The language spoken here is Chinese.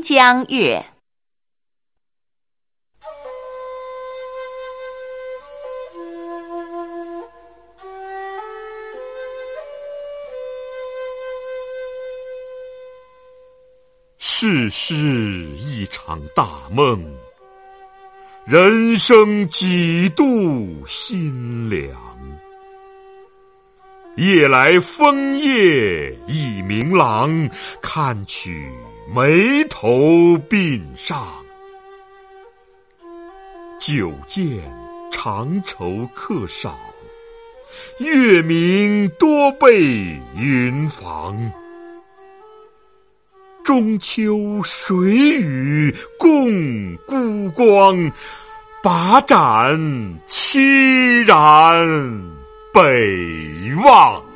江月》。世事一场大梦，人生几度心凉。夜来风叶已明朗，看取眉头鬓上。久见长愁客少，月明多被云妨。中秋水雨共孤光，把盏凄然北望。